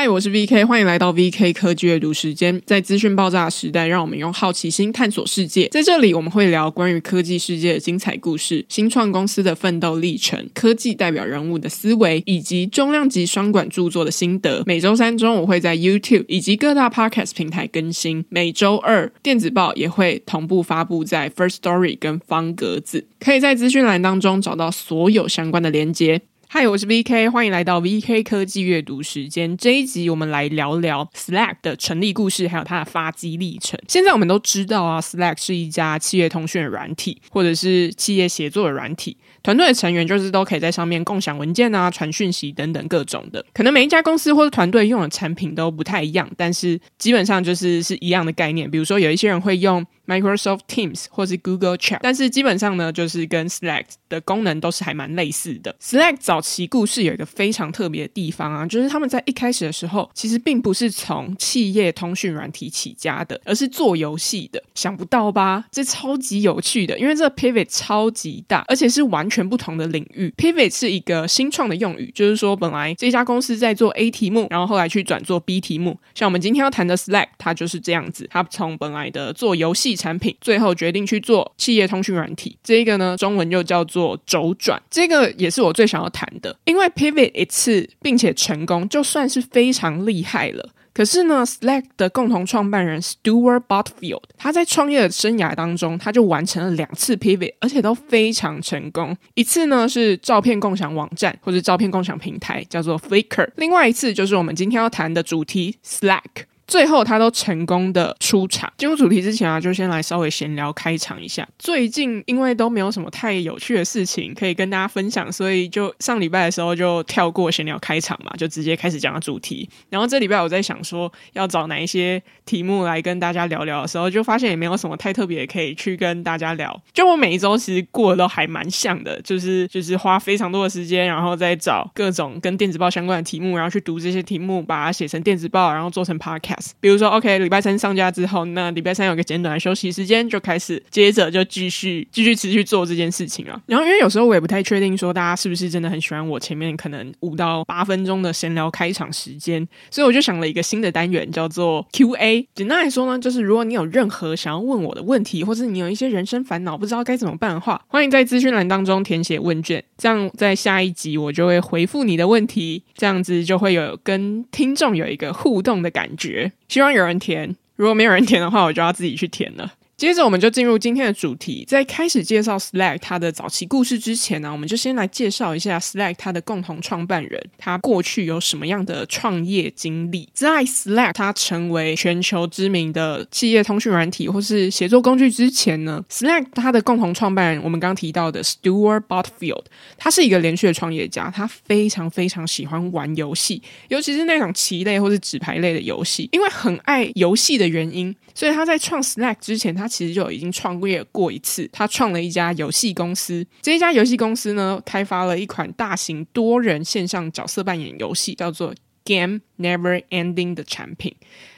嗨，我是 VK，欢迎来到 VK 科技阅读时间。在资讯爆炸的时代，让我们用好奇心探索世界。在这里，我们会聊关于科技世界的精彩故事、新创公司的奋斗历程、科技代表人物的思维，以及重量级双管著作的心得。每周三中午会在 YouTube 以及各大 Podcast 平台更新。每周二电子报也会同步发布在 First Story 跟方格子，可以在资讯栏当中找到所有相关的连接。嗨，我是 VK，欢迎来到 VK 科技阅读时间。这一集我们来聊聊 Slack 的成立故事，还有它的发迹历程。现在我们都知道啊，Slack 是一家企业通讯的软体，或者是企业协作的软体。团队的成员就是都可以在上面共享文件啊、传讯息等等各种的。可能每一家公司或者团队用的产品都不太一样，但是基本上就是是一样的概念。比如说，有一些人会用 Microsoft Teams 或是 Google Chat，但是基本上呢，就是跟 Slack 的功能都是还蛮类似的。Slack 早期故事有一个非常特别的地方啊，就是他们在一开始的时候，其实并不是从企业通讯软体起家的，而是做游戏的。想不到吧？这超级有趣的，因为这 Pivot 超级大，而且是完全全不同的领域。Pivot 是一个新创的用语，就是说本来这家公司在做 A 题目，然后后来去转做 B 题目。像我们今天要谈的 Slack，它就是这样子，它从本来的做游戏。产品最后决定去做企业通讯软体，这个呢，中文又叫做轴转，这个也是我最想要谈的，因为 pivot 一次并且成功，就算是非常厉害了。可是呢，Slack 的共同创办人 Stuart Butfield，他在创业的生涯当中，他就完成了两次 pivot，而且都非常成功。一次呢是照片共享网站或者照片共享平台，叫做 Flickr，另外一次就是我们今天要谈的主题 Slack。最后，他都成功的出场。进入主题之前啊，就先来稍微闲聊开场一下。最近因为都没有什么太有趣的事情可以跟大家分享，所以就上礼拜的时候就跳过闲聊开场嘛，就直接开始讲主题。然后这礼拜我在想说要找哪一些题目来跟大家聊聊的时候，就发现也没有什么太特别可以去跟大家聊。就我每一周其实过得都还蛮像的，就是就是花非常多的时间，然后再找各种跟电子报相关的题目，然后去读这些题目，把它写成电子报，然后做成 podcast。比如说，OK，礼拜三上架之后，那礼拜三有个简短的休息时间，就开始接着就继续继续持续做这件事情了。然后，因为有时候我也不太确定说大家是不是真的很喜欢我前面可能五到八分钟的闲聊开场时间，所以我就想了一个新的单元，叫做 QA。简单来说呢，就是如果你有任何想要问我的问题，或是你有一些人生烦恼不知道该怎么办的话，欢迎在资讯栏当中填写问卷，这样在下一集我就会回复你的问题，这样子就会有跟听众有一个互动的感觉。希望有人填，如果没有人填的话，我就要自己去填了。接着我们就进入今天的主题。在开始介绍 Slack 它的早期故事之前呢，我们就先来介绍一下 Slack 它的共同创办人，他过去有什么样的创业经历。在 Slack 它成为全球知名的企业通讯软体或是协作工具之前呢，Slack 它的共同创办人，我们刚提到的 Stuart Butfield，他是一个连续的创业家，他非常非常喜欢玩游戏，尤其是那种棋类或是纸牌类的游戏，因为很爱游戏的原因，所以他在创 Slack 之前，他其实就已经创业过一次，他创了一家游戏公司。这一家游戏公司呢，开发了一款大型多人线上角色扮演游戏，叫做 Game Never Ending 的产品。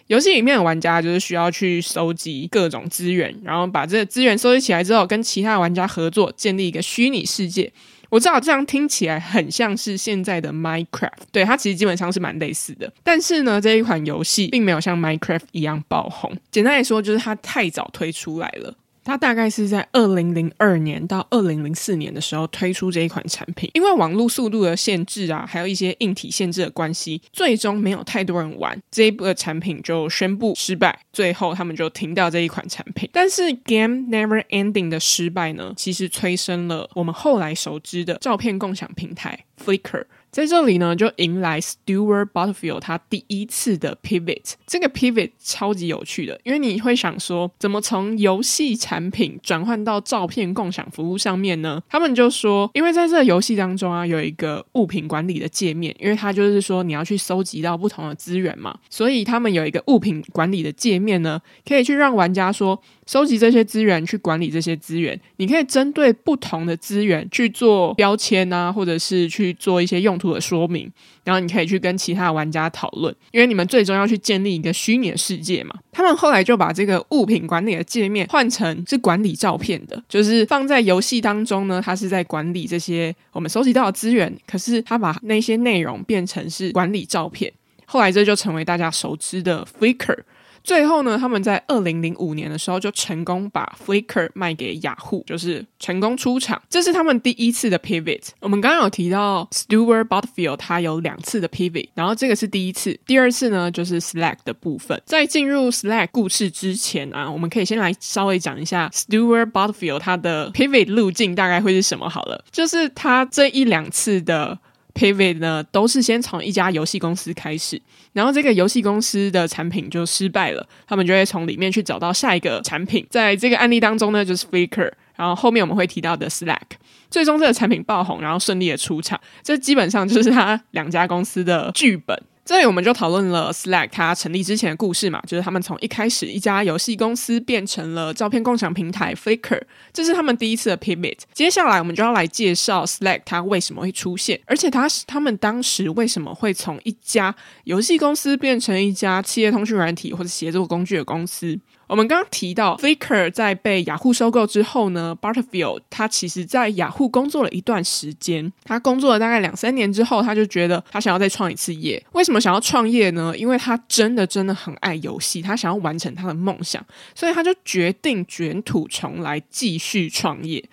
游戏里面的玩家就是需要去收集各种资源，然后把这个资源收集起来之后，跟其他玩家合作，建立一个虚拟世界。我知道这样听起来很像是现在的 Minecraft，对，它其实基本上是蛮类似的。但是呢，这一款游戏并没有像 Minecraft 一样爆红。简单来说，就是它太早推出来了。它大概是在二零零二年到二零零四年的时候推出这一款产品，因为网络速度的限制啊，还有一些硬体限制的关系，最终没有太多人玩这一部的产品，就宣布失败。最后他们就停掉这一款产品。但是 Game Never Ending 的失败呢，其实催生了我们后来熟知的照片共享平台 Flickr。在这里呢，就迎来 Stewart Butterfield 他第一次的 pivot。这个 pivot 超级有趣的，因为你会想说，怎么从游戏产品转换到照片共享服务上面呢？他们就说，因为在这个游戏当中啊，有一个物品管理的界面，因为它就是说你要去收集到不同的资源嘛，所以他们有一个物品管理的界面呢，可以去让玩家说，收集这些资源，去管理这些资源，你可以针对不同的资源去做标签啊，或者是去做一些用图的说明，然后你可以去跟其他玩家讨论，因为你们最终要去建立一个虚拟的世界嘛。他们后来就把这个物品管理的界面换成是管理照片的，就是放在游戏当中呢，它是在管理这些我们收集到的资源，可是他把那些内容变成是管理照片。后来这就成为大家熟知的 Flickr。最后呢，他们在二零零五年的时候就成功把 Flickr 卖给雅虎，就是成功出场。这是他们第一次的 pivot。我们刚刚有提到 Stewart Butterfield，他有两次的 pivot，然后这个是第一次。第二次呢，就是 Slack 的部分。在进入 Slack 故事之前啊，我们可以先来稍微讲一下 Stewart Butterfield 他的 pivot 路径大概会是什么好了。就是他这一两次的。Pivot 呢，都是先从一家游戏公司开始，然后这个游戏公司的产品就失败了，他们就会从里面去找到下一个产品。在这个案例当中呢，就是 Flickr，然后后面我们会提到的 Slack，最终这个产品爆红，然后顺利的出场，这基本上就是他两家公司的剧本。这里我们就讨论了 Slack 它成立之前的故事嘛，就是他们从一开始一家游戏公司变成了照片共享平台 Flickr，这是他们第一次的 pivot。接下来我们就要来介绍 Slack 它为什么会出现，而且它是他们当时为什么会从一家游戏公司变成一家企业通讯软体或者协作工具的公司。我们刚刚提到，Flickr 在被雅虎收购之后呢，Butterfield 他其实在雅虎工作了一段时间。他工作了大概两三年之后，他就觉得他想要再创一次业。为什么想要创业呢？因为他真的真的很爱游戏，他想要完成他的梦想，所以他就决定卷土重来，继续创业。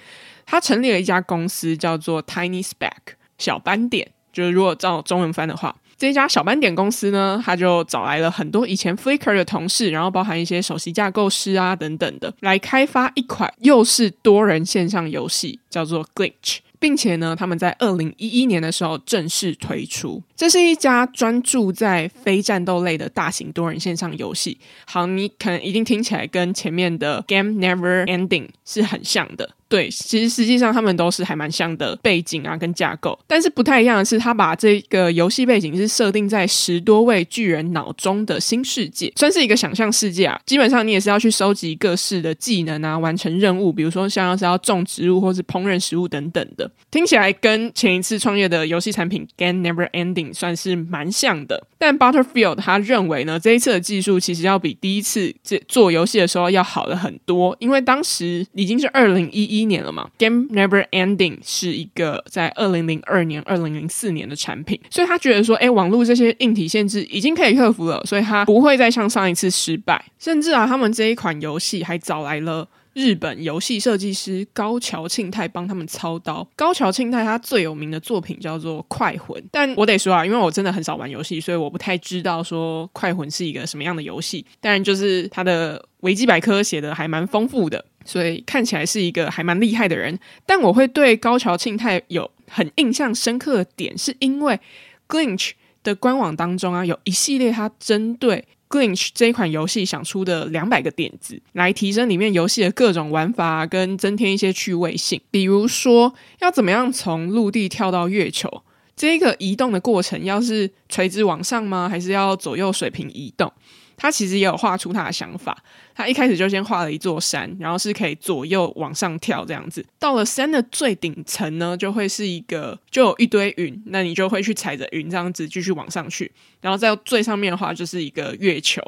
他成立了一家公司，叫做 Tiny Speck 小斑点，就是如果照中文翻的话。这家小斑点公司呢，他就找来了很多以前 Flickr 的同事，然后包含一些首席架构师啊等等的，来开发一款又是多人线上游戏，叫做 Glitch，并且呢，他们在二零一一年的时候正式推出。这是一家专注在非战斗类的大型多人线上游戏。好，你可能一定听起来跟前面的 Game Never Ending 是很像的。对，其实实际上他们都是还蛮像的背景啊，跟架构，但是不太一样的是，他把这个游戏背景是设定在十多位巨人脑中的新世界，算是一个想象世界啊。基本上你也是要去收集各式的技能啊，完成任务，比如说像是要种植物或是烹饪食物等等的。听起来跟前一次创业的游戏产品 Game Never Ending 算是蛮像的。但 Butterfield 他认为呢，这一次的技术其实要比第一次这做游戏的时候要好了很多，因为当时已经是二零一一。一年了嘛，Game Never Ending 是一个在二零零二年、二零零四年的产品，所以他觉得说，哎，网络这些硬体限制已经可以克服了，所以他不会再像上一次失败。甚至啊，他们这一款游戏还找来了日本游戏设计师高桥庆太帮他们操刀。高桥庆太他最有名的作品叫做《快魂》，但我得说啊，因为我真的很少玩游戏，所以我不太知道说《快魂》是一个什么样的游戏。当然，就是他的维基百科写的还蛮丰富的。所以看起来是一个还蛮厉害的人，但我会对高桥庆太有很印象深刻的点，是因为 Glitch 的官网当中啊，有一系列他针对 Glitch 这一款游戏想出的两百个点子，来提升里面游戏的各种玩法，跟增添一些趣味性。比如说，要怎么样从陆地跳到月球？这个移动的过程，要是垂直往上吗？还是要左右水平移动？他其实也有画出他的想法。他一开始就先画了一座山，然后是可以左右往上跳这样子。到了山的最顶层呢，就会是一个就有一堆云，那你就会去踩着云这样子继续往上去。然后在最上面的话，就是一个月球，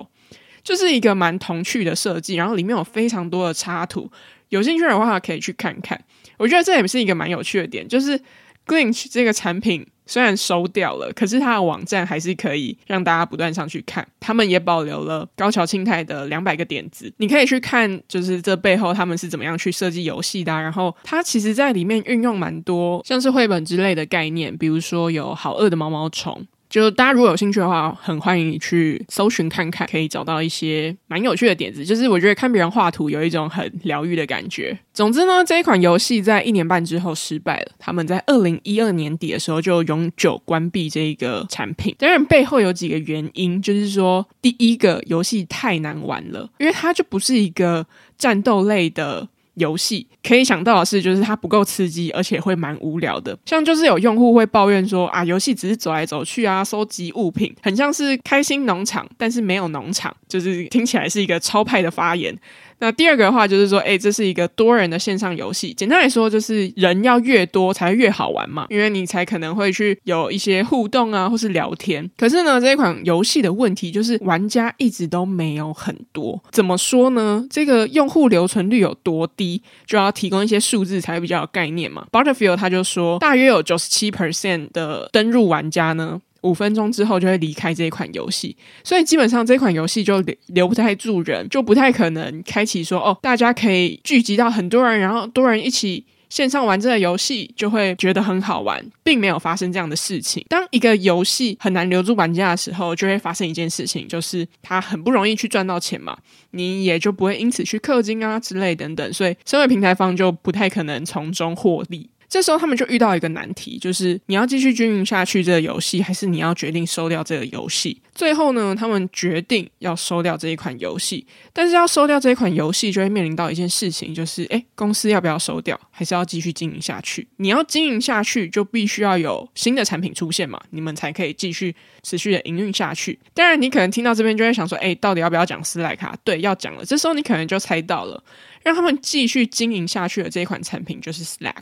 就是一个蛮童趣的设计。然后里面有非常多的插图，有兴趣的话可以去看看。我觉得这也是一个蛮有趣的点，就是 Glitch 这个产品。虽然收掉了，可是它的网站还是可以让大家不断上去看。他们也保留了高桥清太的两百个点子，你可以去看，就是这背后他们是怎么样去设计游戏的啊。然后它其实在里面运用蛮多像是绘本之类的概念，比如说有好饿的毛毛虫。就大家如果有兴趣的话，很欢迎你去搜寻看看，可以找到一些蛮有趣的点子。就是我觉得看别人画图有一种很疗愈的感觉。总之呢，这一款游戏在一年半之后失败了，他们在二零一二年底的时候就永久关闭这一个产品。当然背后有几个原因，就是说第一个游戏太难玩了，因为它就不是一个战斗类的。游戏可以想到的是，就是它不够刺激，而且会蛮无聊的。像就是有用户会抱怨说啊，游戏只是走来走去啊，收集物品，很像是开心农场，但是没有农场，就是听起来是一个超派的发言。那第二个的话就是说，哎，这是一个多人的线上游戏。简单来说，就是人要越多才越好玩嘛，因为你才可能会去有一些互动啊，或是聊天。可是呢，这一款游戏的问题就是玩家一直都没有很多。怎么说呢？这个用户留存率有多低，就要提供一些数字才比较有概念嘛。Butterfield 他就说，大约有九十七 percent 的登入玩家呢。五分钟之后就会离开这一款游戏，所以基本上这款游戏就留留不太住人，就不太可能开启说哦，大家可以聚集到很多人，然后多人一起线上玩这个游戏，就会觉得很好玩，并没有发生这样的事情。当一个游戏很难留住玩家的时候，就会发生一件事情，就是它很不容易去赚到钱嘛，你也就不会因此去氪金啊之类等等，所以身为平台方就不太可能从中获利。这时候他们就遇到一个难题，就是你要继续经营下去这个游戏，还是你要决定收掉这个游戏？最后呢，他们决定要收掉这一款游戏。但是要收掉这一款游戏，就会面临到一件事情，就是诶，公司要不要收掉，还是要继续经营下去？你要经营下去，就必须要有新的产品出现嘛，你们才可以继续持续的营运下去。当然，你可能听到这边就会想说，诶，到底要不要讲 Slack？对，要讲了。这时候你可能就猜到了，让他们继续经营下去的这一款产品就是 Slack。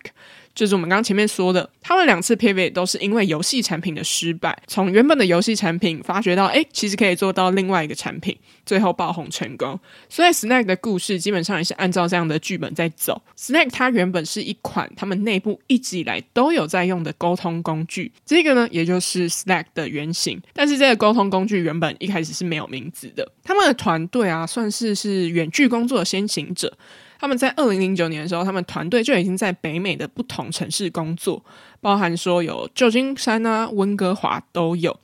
就是我们刚刚前面说的，他们两次 pivot 都是因为游戏产品的失败，从原本的游戏产品发掘到，哎，其实可以做到另外一个产品，最后爆红成功。所以 Slack 的故事基本上也是按照这样的剧本在走。Slack 它原本是一款他们内部一直以来都有在用的沟通工具，这个呢，也就是 Slack 的原型。但是这个沟通工具原本一开始是没有名字的，他们的团队啊，算是是远距工作的先行者。他们在二零零九年的时候，他们团队就已经在北美的不同城市工作，包含说有旧金山啊、温哥华都有，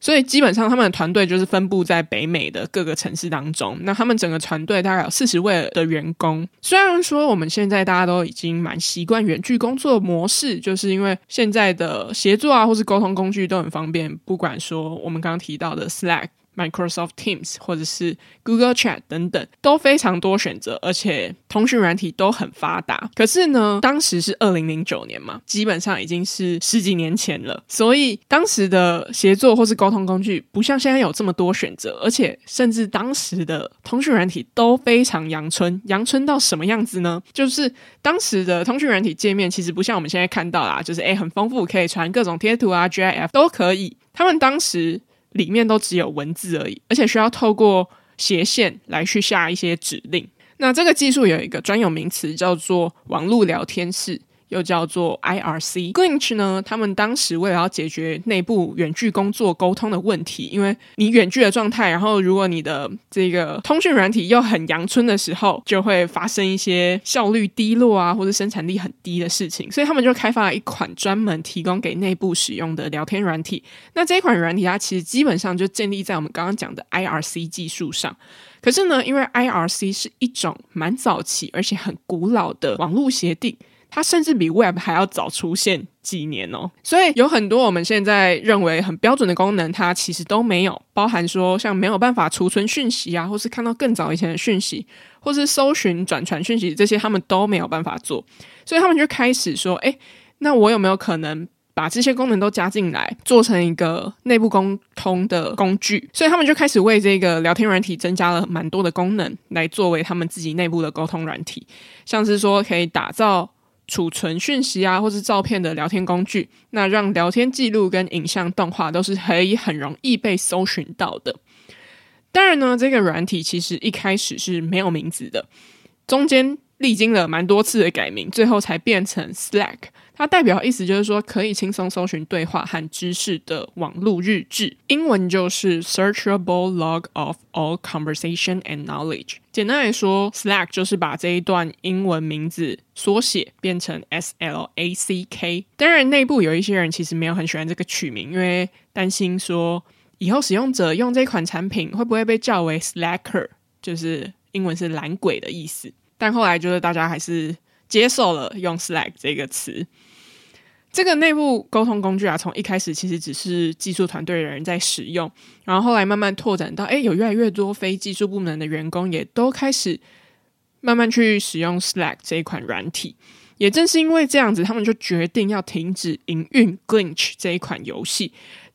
所以基本上他们的团队就是分布在北美的各个城市当中。那他们整个团队大概有四十位的员工。虽然说我们现在大家都已经蛮习惯远距工作模式，就是因为现在的协作啊，或是沟通工具都很方便，不管说我们刚刚提到的 Slack。Microsoft Teams 或者是 Google Chat 等等都非常多选择，而且通讯软体都很发达。可是呢，当时是二零零九年嘛，基本上已经是十几年前了，所以当时的协作或是沟通工具不像现在有这么多选择，而且甚至当时的通讯软体都非常阳春。阳春到什么样子呢？就是当时的通讯软体界面其实不像我们现在看到啦，就是诶很丰富，可以传各种贴图啊，GIF 都可以。他们当时。里面都只有文字而已，而且需要透过斜线来去下一些指令。那这个技术有一个专有名词叫做网络聊天室。又叫做 IRC Glitch 呢？他们当时为了要解决内部远距工作沟通的问题，因为你远距的状态，然后如果你的这个通讯软体又很阳春的时候，就会发生一些效率低落啊，或者生产力很低的事情。所以他们就开发了一款专门提供给内部使用的聊天软体。那这一款软体它其实基本上就建立在我们刚刚讲的 IRC 技术上。可是呢，因为 IRC 是一种蛮早期而且很古老的网络协定。它甚至比 Web 还要早出现几年哦，所以有很多我们现在认为很标准的功能，它其实都没有，包含说像没有办法储存讯息啊，或是看到更早以前的讯息，或是搜寻转传讯息这些，他们都没有办法做，所以他们就开始说，诶，那我有没有可能把这些功能都加进来，做成一个内部沟通的工具？所以他们就开始为这个聊天软体增加了蛮多的功能，来作为他们自己内部的沟通软体，像是说可以打造。储存讯息啊，或是照片的聊天工具，那让聊天记录跟影像动画都是可以很容易被搜寻到的。当然呢，这个软体其实一开始是没有名字的，中间历经了蛮多次的改名，最后才变成 Slack。它代表意思就是说，可以轻松搜寻对话和知识的网络日志，英文就是 Searchable Log of All Conversation and Knowledge。简单来说，Slack 就是把这一段英文名字缩写变成 S L A C K。当然，内部有一些人其实没有很喜欢这个取名，因为担心说以后使用者用这款产品会不会被叫为 Slacker，就是英文是懒鬼的意思。但后来就是大家还是接受了用 Slack 这个词。这个内部沟通工具啊，从一开始其实只是技术团队的人在使用，然后后来慢慢拓展到，诶，有越来越多非技术部门的员工也都开始慢慢去使用 Slack 这一款软体。也正是因为这样子，他们就决定要停止营运 Glitch 这一款游戏，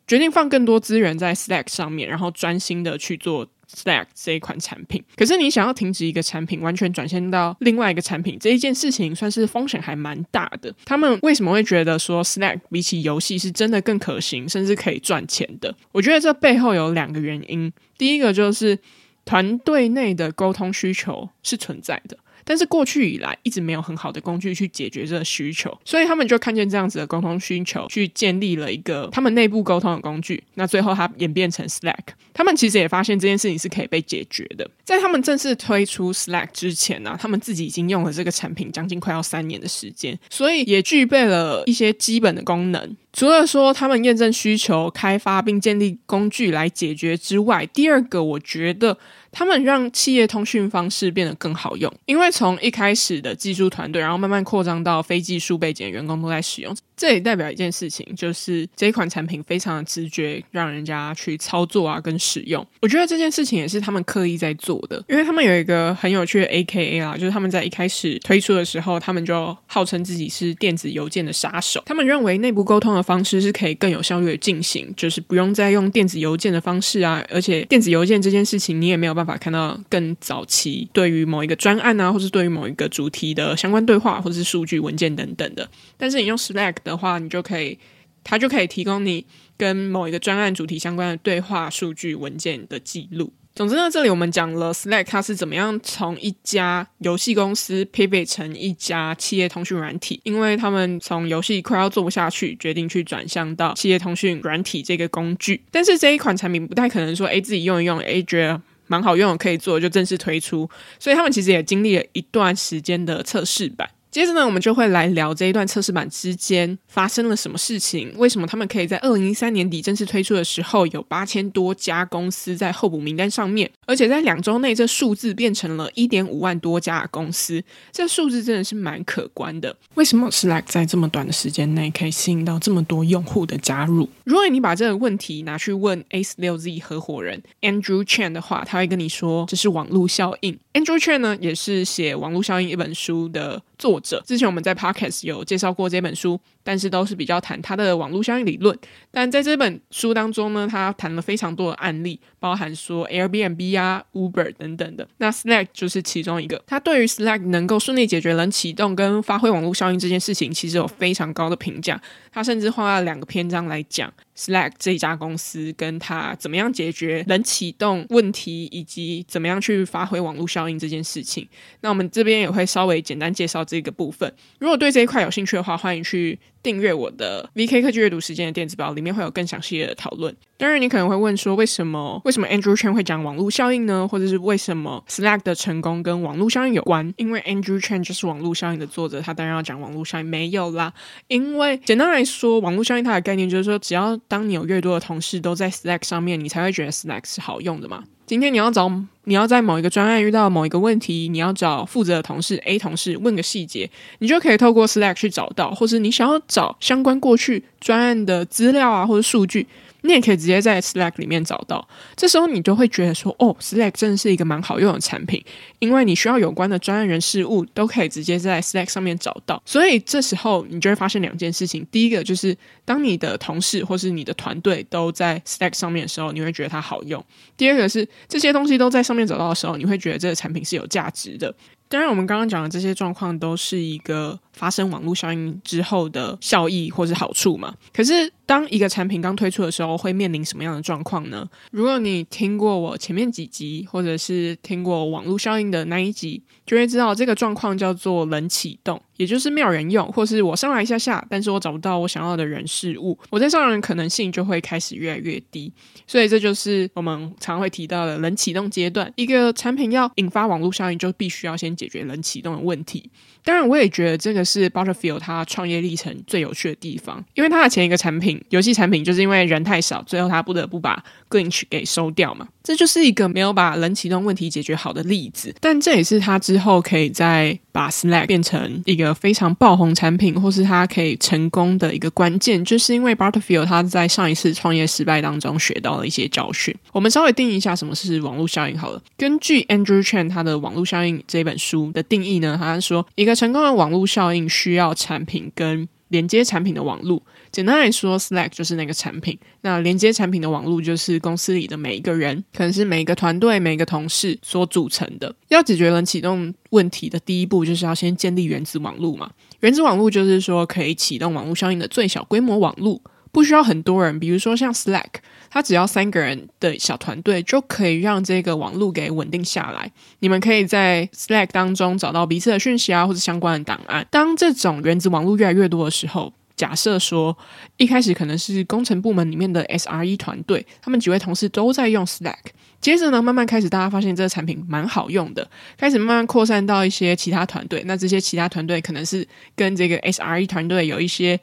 决定放更多资源在 Slack 上面，然后专心的去做。Snack 这一款产品，可是你想要停止一个产品，完全转线到另外一个产品，这一件事情算是风险还蛮大的。他们为什么会觉得说 Snack 比起游戏是真的更可行，甚至可以赚钱的？我觉得这背后有两个原因。第一个就是团队内的沟通需求是存在的。但是过去以来一直没有很好的工具去解决这个需求，所以他们就看见这样子的沟通需求，去建立了一个他们内部沟通的工具。那最后它演变成 Slack，他们其实也发现这件事情是可以被解决的。在他们正式推出 Slack 之前呢、啊，他们自己已经用了这个产品将近快要三年的时间，所以也具备了一些基本的功能。除了说他们验证需求、开发并建立工具来解决之外，第二个我觉得。他们让企业通讯方式变得更好用，因为从一开始的技术团队，然后慢慢扩张到非技术背景的员工都在使用。这也代表一件事情，就是这一款产品非常的直觉，让人家去操作啊跟使用。我觉得这件事情也是他们刻意在做的，因为他们有一个很有趣的 AKA 啦，就是他们在一开始推出的时候，他们就号称自己是电子邮件的杀手。他们认为内部沟通的方式是可以更有效率的进行，就是不用再用电子邮件的方式啊，而且电子邮件这件事情你也没有办法。看到更早期对于某一个专案啊，或是对于某一个主题的相关对话，或者是数据文件等等的。但是你用 Slack 的话，你就可以，它就可以提供你跟某一个专案主题相关的对话、数据文件的记录。总之呢，这里我们讲了 Slack 它是怎么样从一家游戏公司 pivot 成一家企业通讯软体，因为他们从游戏快要做不下去，决定去转向到企业通讯软体这个工具。但是这一款产品不太可能说，哎，自己用一用，哎，觉得。蛮好用，可以做就正式推出，所以他们其实也经历了一段时间的测试版。接着呢，我们就会来聊这一段测试版之间发生了什么事情，为什么他们可以在二零一三年底正式推出的时候有八千多家公司在候补名单上面，而且在两周内这数字变成了一点五万多家公司，这数字真的是蛮可观的。为什么 Slack 在这么短的时间内可以吸引到这么多用户的加入？如果你把这个问题拿去问 A 六 Z 合伙人 Andrew Chan 的话，他会跟你说这是网络效应。Andrew Chan 呢，也是写《网络效应》一本书的作者。之前我们在 Podcast 有介绍过这本书，但是都是比较谈他的网络效应理论。但在这本书当中呢，他谈了非常多的案例，包含说 Airbnb 啊、Uber 等等的。那 Slack 就是其中一个。他对于 Slack 能够顺利解决冷启动跟发挥网络效应这件事情，其实有非常高的评价。他甚至花了两个篇章来讲 Slack 这家公司跟他怎么样解决冷启动问题，以及怎么样去发挥网络效应这件事情。那我们这边也会稍微简单介绍这个部分。如果对这一块有兴趣的话，欢迎去订阅我的 VK 科技阅读时间的电子报，里面会有更详细的讨论。当然，你可能会问说，为什么为什么 Andrew Chen 会讲网络效应呢？或者是为什么 Slack 的成功跟网络效应有关？因为 Andrew Chen 就是网络效应的作者，他当然要讲网络效应。没有啦，因为简单来说，网络效应它的概念就是说，只要当你有越多的同事都在 Slack 上面，你才会觉得 Slack 是好用的嘛。今天你要找你要在某一个专案遇到某一个问题，你要找负责的同事 A 同事问个细节，你就可以透过 Slack 去找到，或是你想要找相关过去专案的资料啊，或者数据。你也可以直接在 Slack 里面找到，这时候你就会觉得说，哦，Slack 真的是一个蛮好用的产品，因为你需要有关的专业人事物都可以直接在 Slack 上面找到。所以这时候你就会发现两件事情：第一个就是当你的同事或是你的团队都在 Slack 上面的时候，你会觉得它好用；第二个是这些东西都在上面找到的时候，你会觉得这个产品是有价值的。当然，我们刚刚讲的这些状况都是一个发生网络效应之后的效益或是好处嘛。可是，当一个产品刚推出的时候，会面临什么样的状况呢？如果你听过我前面几集，或者是听过网络效应的那一集，就会知道这个状况叫做冷启动，也就是没有人用，或是我上来一下下，但是我找不到我想要的人事物，我在上来的可能性就会开始越来越低。所以这就是我们常会提到的冷启动阶段。一个产品要引发网络效应，就必须要先解决冷启动的问题。当然，我也觉得这个是 Butterfield 他创业历程最有趣的地方，因为他的前一个产品游戏产品就是因为人太少，最后他不得不把 Glitch 给收掉嘛。这就是一个没有把冷启动问题解决好的例子。但这也是他之后可以再把 Slack 变成一个非常爆红产品，或是他可以成功的一个关键，就是因为 Butterfield 他在上一次创业失败当中学到了一些教训。我们稍微定义一下什么是网络效应好了。根据 Andrew Chen 他的《网络效应》这本书的定义呢，他说一个。成功的网络效应需要产品跟连接产品的网路。简单来说，Slack 就是那个产品。那连接产品的网路就是公司里的每一个人，可能是每一个团队、每一个同事所组成的。要解决能启动问题的第一步，就是要先建立原子网路嘛。原子网路就是说可以启动网络效应的最小规模网路。不需要很多人，比如说像 Slack，他只要三个人的小团队就可以让这个网络给稳定下来。你们可以在 Slack 当中找到彼此的讯息啊，或者相关的档案。当这种原子网络越来越多的时候，假设说一开始可能是工程部门里面的 SRE 团队，他们几位同事都在用 Slack。接着呢，慢慢开始大家发现这个产品蛮好用的，开始慢慢扩散到一些其他团队。那这些其他团队可能是跟这个 SRE 团队有一些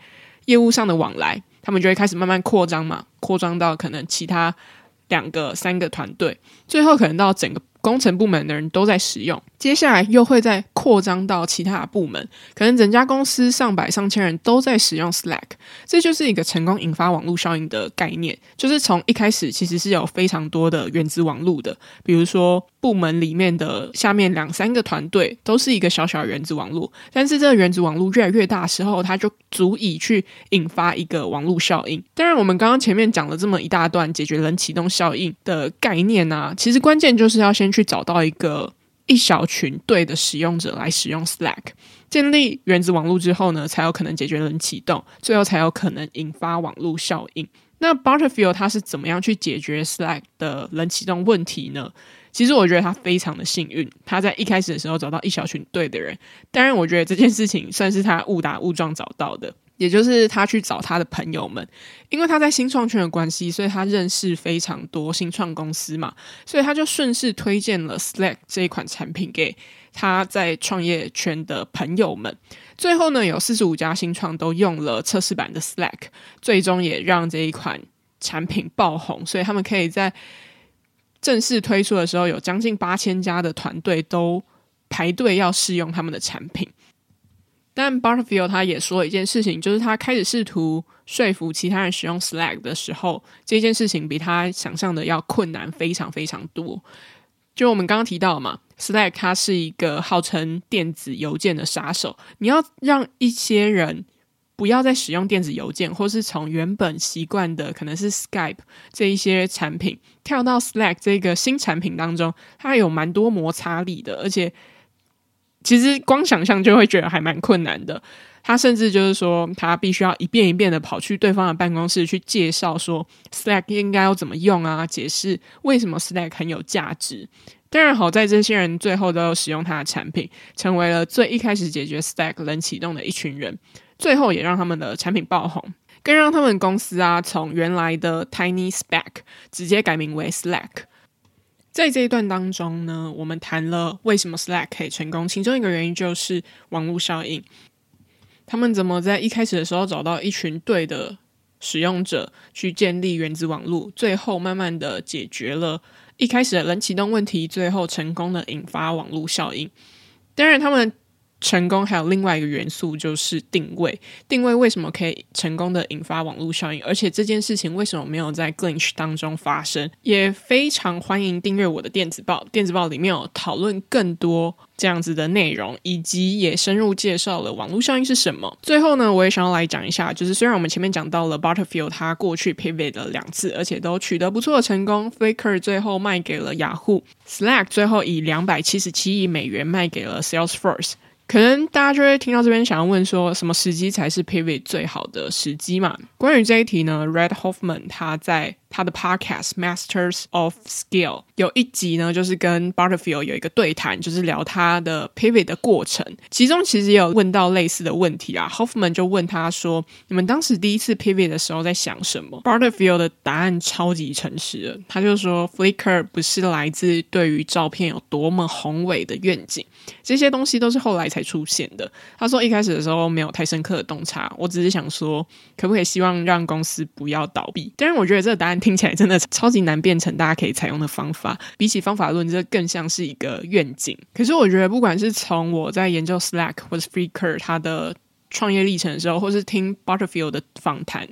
业务上的往来，他们就会开始慢慢扩张嘛，扩张到可能其他两个、三个团队，最后可能到整个。工程部门的人都在使用，接下来又会再扩张到其他的部门，可能整家公司上百上千人都在使用 Slack，这就是一个成功引发网络效应的概念。就是从一开始其实是有非常多的原子网络的，比如说部门里面的下面两三个团队都是一个小小的原子网络，但是这个原子网络越来越大时候，它就足以去引发一个网络效应。当然，我们刚刚前面讲了这么一大段解决冷启动效应的概念啊，其实关键就是要先。去找到一个一小群对的使用者来使用 Slack，建立原子网络之后呢，才有可能解决冷启动，最后才有可能引发网络效应。那 Butterfield 他是怎么样去解决 Slack 的冷启动问题呢？其实我觉得他非常的幸运，他在一开始的时候找到一小群对的人。当然，我觉得这件事情算是他误打误撞找到的。也就是他去找他的朋友们，因为他在新创圈的关系，所以他认识非常多新创公司嘛，所以他就顺势推荐了 Slack 这一款产品给他在创业圈的朋友们。最后呢，有四十五家新创都用了测试版的 Slack，最终也让这一款产品爆红，所以他们可以在正式推出的时候，有将近八千家的团队都排队要试用他们的产品。但 Butterfield 他也说了一件事情，就是他开始试图说服其他人使用 Slack 的时候，这件事情比他想象的要困难非常非常多。就我们刚刚提到嘛，Slack 它是一个号称电子邮件的杀手，你要让一些人不要再使用电子邮件，或是从原本习惯的可能是 Skype 这一些产品跳到 Slack 这个新产品当中，它有蛮多摩擦力的，而且。其实光想象就会觉得还蛮困难的。他甚至就是说，他必须要一遍一遍的跑去对方的办公室去介绍说，Slack 应该要怎么用啊，解释为什么 Slack 很有价值。当然，好在这些人最后都使用他的产品，成为了最一开始解决 Slack 冷启动的一群人，最后也让他们的产品爆红，更让他们公司啊从原来的 TinySpec 直接改名为 Slack。在这一段当中呢，我们谈了为什么 Slack 可以成功，其中一个原因就是网络效应。他们怎么在一开始的时候找到一群对的使用者去建立原子网络，最后慢慢的解决了一开始的冷启动问题，最后成功的引发网络效应。当然，他们。成功还有另外一个元素，就是定位。定位为什么可以成功的引发网络效应？而且这件事情为什么没有在 Glitch 当中发生？也非常欢迎订阅我的电子报，电子报里面有讨论更多这样子的内容，以及也深入介绍了网络效应是什么。最后呢，我也想要来讲一下，就是虽然我们前面讲到了 Butterfield 他过去 pivot 了两次，而且都取得不错的成功，Flickr 最后卖给了雅虎，Slack 最后以两百七十七亿美元卖给了 Salesforce。可能大家就会听到这边，想要问说什么时机才是 pivot 最好的时机嘛？关于这一题呢，Red Hoffman 他在他的 podcast Masters of Scale 有一集呢，就是跟 Butterfield 有一个对谈，就是聊他的 pivot 的过程。其中其实也有问到类似的问题啊。Hoffman 就问他说：“你们当时第一次 pivot 的时候在想什么？”Butterfield 的答案超级诚实的，他就说：“Flickr 不是来自对于照片有多么宏伟的愿景，这些东西都是后来才出现的。”他说：“一开始的时候没有太深刻的洞察，我只是想说，可不可以希望让公司不要倒闭？”但是，我觉得这个答案。听起来真的超级难变成大家可以采用的方法，比起方法论，这更像是一个愿景。可是我觉得，不管是从我在研究 Slack 或者 Flickr 它的创业历程的时候，或是听 Butterfield 的访谈，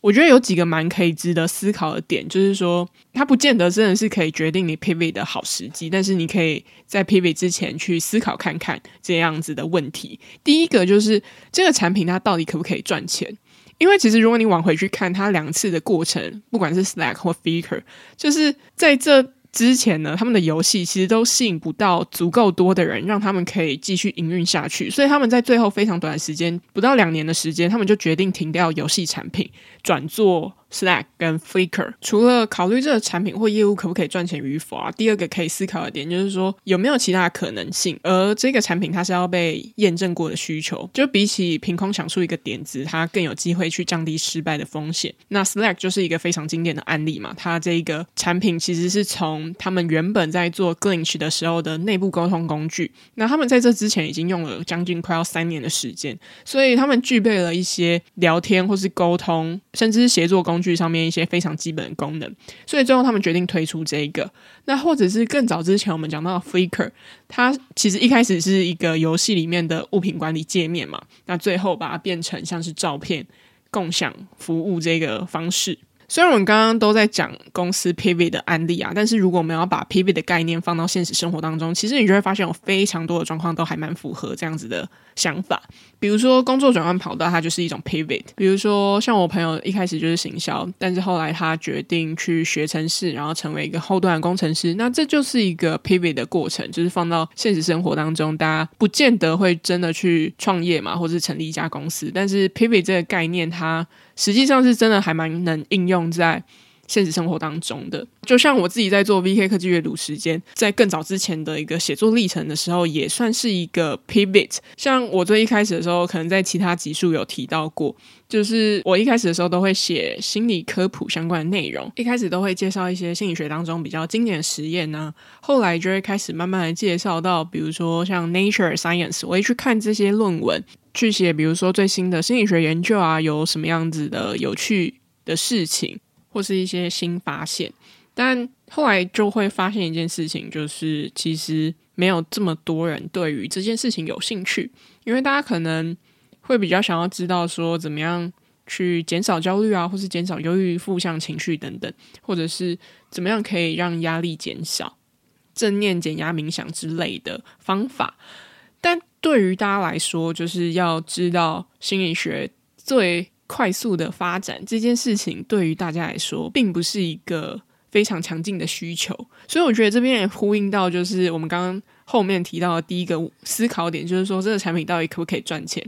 我觉得有几个蛮可以值得思考的点，就是说，它不见得真的是可以决定你 Pivot 的好时机，但是你可以在 Pivot 之前去思考看看这样子的问题。第一个就是这个产品它到底可不可以赚钱？因为其实，如果你往回去看他两次的过程，不管是 Slack 或 Faker，就是在这之前呢，他们的游戏其实都吸引不到足够多的人，让他们可以继续营运下去。所以他们在最后非常短的时间，不到两年的时间，他们就决定停掉游戏产品，转做。Slack 跟 Flickr 除了考虑这个产品或业务可不可以赚钱与否啊，第二个可以思考的点就是说有没有其他可能性。而这个产品它是要被验证过的需求，就比起凭空想出一个点子，它更有机会去降低失败的风险。那 Slack 就是一个非常经典的案例嘛，它这一个产品其实是从他们原本在做 Glitch 的时候的内部沟通工具，那他们在这之前已经用了将近快要三年的时间，所以他们具备了一些聊天或是沟通，甚至是协作工具。具上面一些非常基本的功能，所以最后他们决定推出这一个。那或者是更早之前我们讲到 Flickr，它其实一开始是一个游戏里面的物品管理界面嘛，那最后把它变成像是照片共享服务这个方式。虽然我们刚刚都在讲公司 pivot 的案例啊，但是如果我们要把 pivot 的概念放到现实生活当中，其实你就会发现有非常多的状况都还蛮符合这样子的想法。比如说工作转换跑道，它就是一种 pivot。比如说像我朋友一开始就是行销，但是后来他决定去学程式，然后成为一个后端的工程师，那这就是一个 pivot 的过程。就是放到现实生活当中，大家不见得会真的去创业嘛，或是成立一家公司，但是 pivot 这个概念，它实际上是真的还蛮能应用在现实生活当中的。就像我自己在做 VK 科技阅读时间，在更早之前的一个写作历程的时候，也算是一个 pivot。像我最一开始的时候，可能在其他集数有提到过，就是我一开始的时候都会写心理科普相关的内容，一开始都会介绍一些心理学当中比较经典的实验呢、啊，后来就会开始慢慢的介绍到，比如说像 Nature Science，我会去看这些论文。去写，比如说最新的心理学研究啊，有什么样子的有趣的事情，或是一些新发现。但后来就会发现一件事情，就是其实没有这么多人对于这件事情有兴趣，因为大家可能会比较想要知道说怎么样去减少焦虑啊，或是减少忧郁、负向情绪等等，或者是怎么样可以让压力减少、正念减压冥想之类的方法。但对于大家来说，就是要知道心理学最快速的发展这件事情，对于大家来说，并不是一个非常强劲的需求。所以我觉得这边也呼应到，就是我们刚刚后面提到的第一个思考点，就是说这个产品到底可不可以赚钱？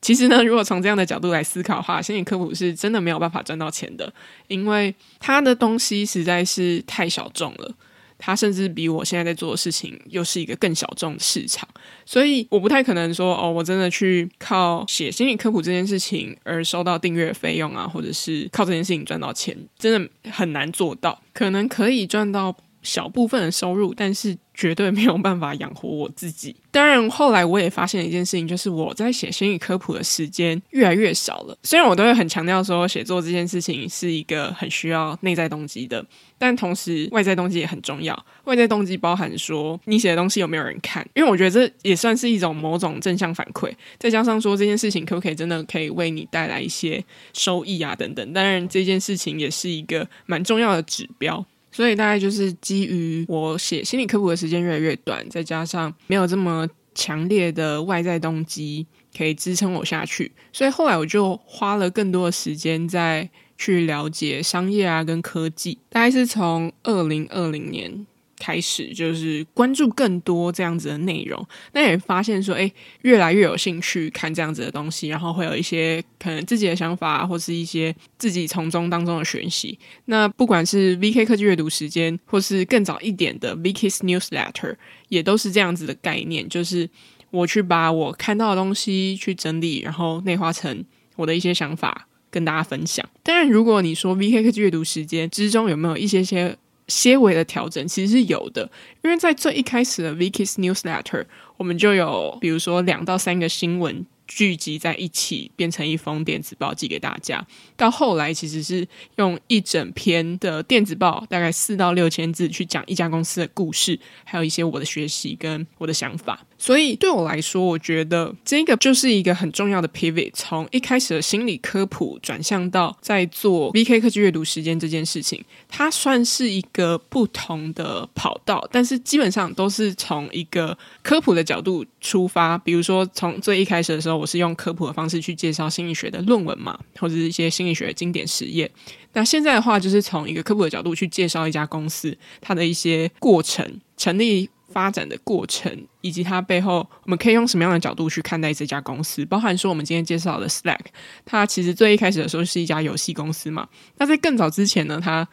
其实呢，如果从这样的角度来思考的话，心理科普是真的没有办法赚到钱的，因为它的东西实在是太小众了。它甚至比我现在在做的事情又是一个更小众的市场，所以我不太可能说哦，我真的去靠写心理科普这件事情而收到订阅费用啊，或者是靠这件事情赚到钱，真的很难做到。可能可以赚到小部分的收入，但是绝对没有办法养活我自己。当然，后来我也发现一件事情，就是我在写心理科普的时间越来越少了。虽然我都会很强调说，写作这件事情是一个很需要内在动机的，但同时外在动机也很重要。外在动机包含说，你写的东西有没有人看？因为我觉得这也算是一种某种正向反馈。再加上说，这件事情可不可以真的可以为你带来一些收益啊等等。当然，这件事情也是一个蛮重要的指标。所以大概就是基于我写心理科普的时间越来越短，再加上没有这么强烈的外在动机可以支撑我下去，所以后来我就花了更多的时间在去了解商业啊跟科技。大概是从二零二零年。开始就是关注更多这样子的内容，那也发现说，诶，越来越有兴趣看这样子的东西，然后会有一些可能自己的想法，或是一些自己从中当中的学习。那不管是 VK 科技阅读时间，或是更早一点的 VK's Newsletter，也都是这样子的概念，就是我去把我看到的东西去整理，然后内化成我的一些想法跟大家分享。当然，如果你说 VK 科技阅读时间之中有没有一些些些微的调整其实是有的，因为在最一开始的 Vicky's Newsletter，我们就有比如说两到三个新闻聚集在一起，变成一封电子报寄给大家。到后来其实是用一整篇的电子报，大概四到六千字去讲一家公司的故事，还有一些我的学习跟我的想法。所以对我来说，我觉得这个就是一个很重要的 pivot，从一开始的心理科普转向到在做 VK 科技阅读时间这件事情，它算是一个不同的跑道，但是基本上都是从一个科普的角度出发。比如说，从最一开始的时候，我是用科普的方式去介绍心理学的论文嘛，或者是一些心理学的经典实验。那现在的话，就是从一个科普的角度去介绍一家公司，它的一些过程、成立发展的过程，以及它背后我们可以用什么样的角度去看待这家公司。包含说，我们今天介绍的 Slack，它其实最一开始的时候是一家游戏公司嘛。那在更早之前呢，它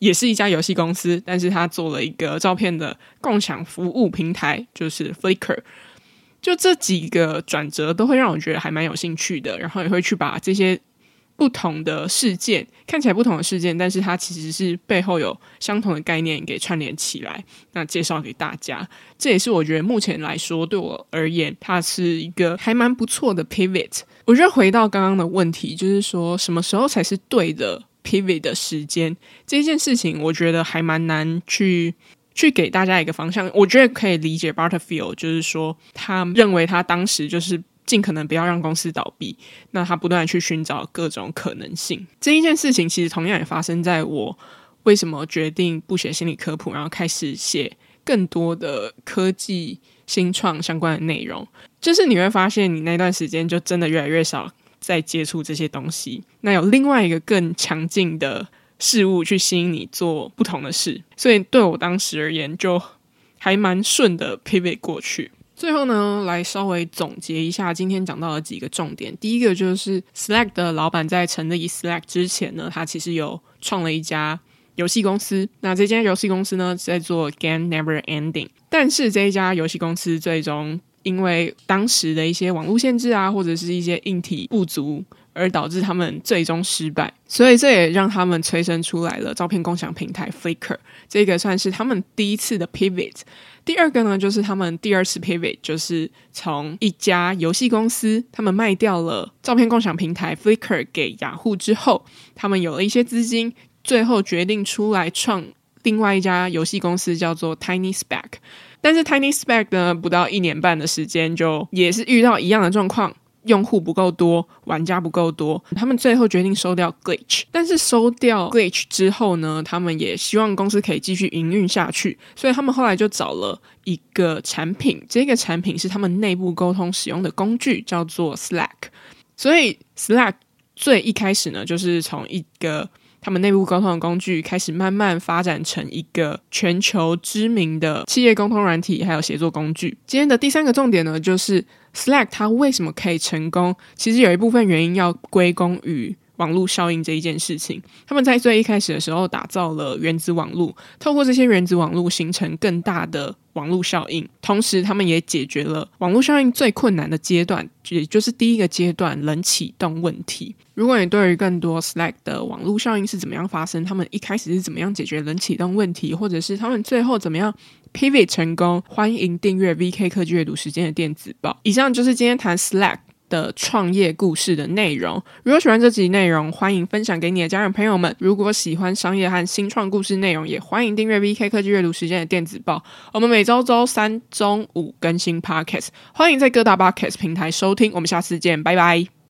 也是一家游戏公司，但是它做了一个照片的共享服务平台，就是 Flickr。就这几个转折都会让我觉得还蛮有兴趣的，然后也会去把这些。不同的事件看起来不同的事件，但是它其实是背后有相同的概念给串联起来，那介绍给大家。这也是我觉得目前来说对我而言，它是一个还蛮不错的 pivot。我觉得回到刚刚的问题，就是说什么时候才是对的 pivot 的时间？这件事情我觉得还蛮难去去给大家一个方向。我觉得可以理解 Butterfield，就是说他认为他当时就是。尽可能不要让公司倒闭，那他不断去寻找各种可能性。这一件事情其实同样也发生在我为什么决定不写心理科普，然后开始写更多的科技新创相关的内容。就是你会发现，你那段时间就真的越来越少在接触这些东西。那有另外一个更强劲的事物去吸引你做不同的事，所以对我当时而言，就还蛮顺的 pivot 过去。最后呢，来稍微总结一下今天讲到的几个重点。第一个就是 Slack 的老板在成立 Slack 之前呢，他其实有创了一家游戏公司。那这间游戏公司呢，在做 Game Never Ending。但是这一家游戏公司最终因为当时的一些网络限制啊，或者是一些硬体不足，而导致他们最终失败。所以这也让他们催生出来了照片共享平台 Flickr。这个算是他们第一次的 Pivot。第二个呢，就是他们第二次 pivot，就是从一家游戏公司，他们卖掉了照片共享平台 Flickr 给雅虎之后，他们有了一些资金，最后决定出来创另外一家游戏公司，叫做 TinySpec。但是 TinySpec 呢，不到一年半的时间，就也是遇到一样的状况。用户不够多，玩家不够多，他们最后决定收掉 Glitch。但是收掉 Glitch 之后呢，他们也希望公司可以继续营运下去，所以他们后来就找了一个产品，这个产品是他们内部沟通使用的工具，叫做 Slack。所以 Slack 最一开始呢，就是从一个他们内部沟通的工具开始，慢慢发展成一个全球知名的企业沟通软体，还有协作工具。今天的第三个重点呢，就是 Slack 它为什么可以成功？其实有一部分原因要归功于网络效应这一件事情。他们在最一开始的时候打造了原子网络，透过这些原子网络形成更大的。网络效应，同时他们也解决了网络效应最困难的阶段，也就是第一个阶段冷启动问题。如果你对于更多 Slack 的网络效应是怎么样发生，他们一开始是怎么样解决冷启动问题，或者是他们最后怎么样 pivot 成功，欢迎订阅 VK 科技阅读时间的电子报。以上就是今天谈 Slack 的创业故事的内容。如果喜欢这集内容，欢迎分享给你的家人朋友们。如果喜欢商业和新创故事内容，也欢迎订阅 VK 科技阅读时间的电子报。我们每周周三中午更新 Podcast，欢迎在各大 Podcast 平台收听。我们下次见，拜拜。